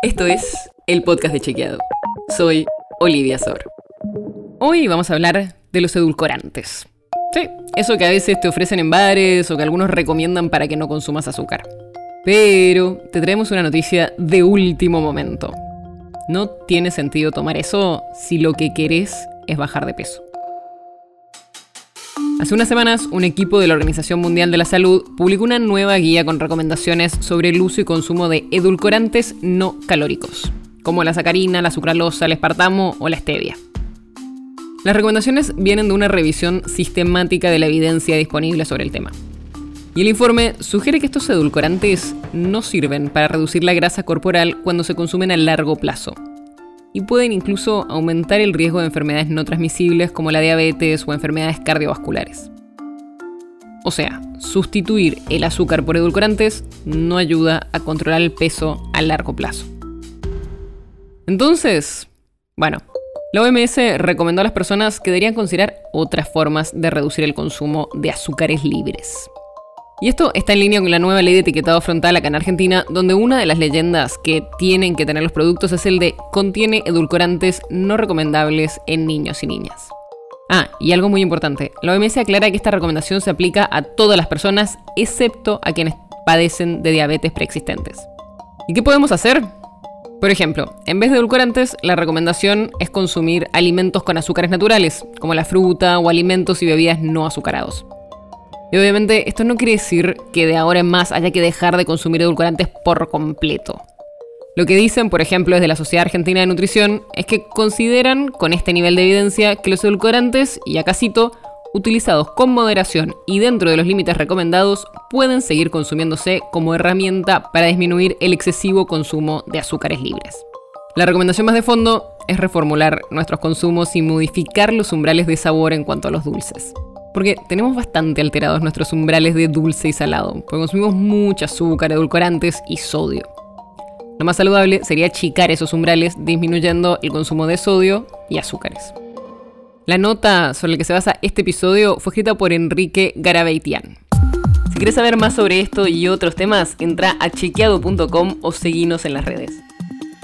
Esto es el podcast de Chequeado. Soy Olivia Sor. Hoy vamos a hablar de los edulcorantes. Sí, eso que a veces te ofrecen en bares o que algunos recomiendan para que no consumas azúcar. Pero te traemos una noticia de último momento. No tiene sentido tomar eso si lo que querés es bajar de peso. Hace unas semanas, un equipo de la Organización Mundial de la Salud publicó una nueva guía con recomendaciones sobre el uso y consumo de edulcorantes no calóricos, como la sacarina, la sucralosa, el espartamo o la stevia. Las recomendaciones vienen de una revisión sistemática de la evidencia disponible sobre el tema. Y el informe sugiere que estos edulcorantes no sirven para reducir la grasa corporal cuando se consumen a largo plazo, y pueden incluso aumentar el riesgo de enfermedades no transmisibles como la diabetes o enfermedades cardiovasculares. O sea, sustituir el azúcar por edulcorantes no ayuda a controlar el peso a largo plazo. Entonces, bueno, la OMS recomendó a las personas que deberían considerar otras formas de reducir el consumo de azúcares libres. Y esto está en línea con la nueva ley de etiquetado frontal acá en Argentina, donde una de las leyendas que tienen que tener los productos es el de contiene edulcorantes no recomendables en niños y niñas. Ah, y algo muy importante, la OMS aclara que esta recomendación se aplica a todas las personas, excepto a quienes padecen de diabetes preexistentes. ¿Y qué podemos hacer? Por ejemplo, en vez de edulcorantes, la recomendación es consumir alimentos con azúcares naturales, como la fruta o alimentos y bebidas no azucarados. Y obviamente esto no quiere decir que de ahora en más haya que dejar de consumir edulcorantes por completo. Lo que dicen, por ejemplo, desde la Sociedad Argentina de Nutrición, es que consideran, con este nivel de evidencia, que los edulcorantes, y acá cito, utilizados con moderación y dentro de los límites recomendados, pueden seguir consumiéndose como herramienta para disminuir el excesivo consumo de azúcares libres. La recomendación más de fondo es reformular nuestros consumos y modificar los umbrales de sabor en cuanto a los dulces. Porque tenemos bastante alterados nuestros umbrales de dulce y salado, porque consumimos mucho azúcar, edulcorantes y sodio. Lo más saludable sería achicar esos umbrales disminuyendo el consumo de sodio y azúcares. La nota sobre la que se basa este episodio fue escrita por Enrique Garabeitian. Si quieres saber más sobre esto y otros temas, entra a chequeado.com o seguinos en las redes.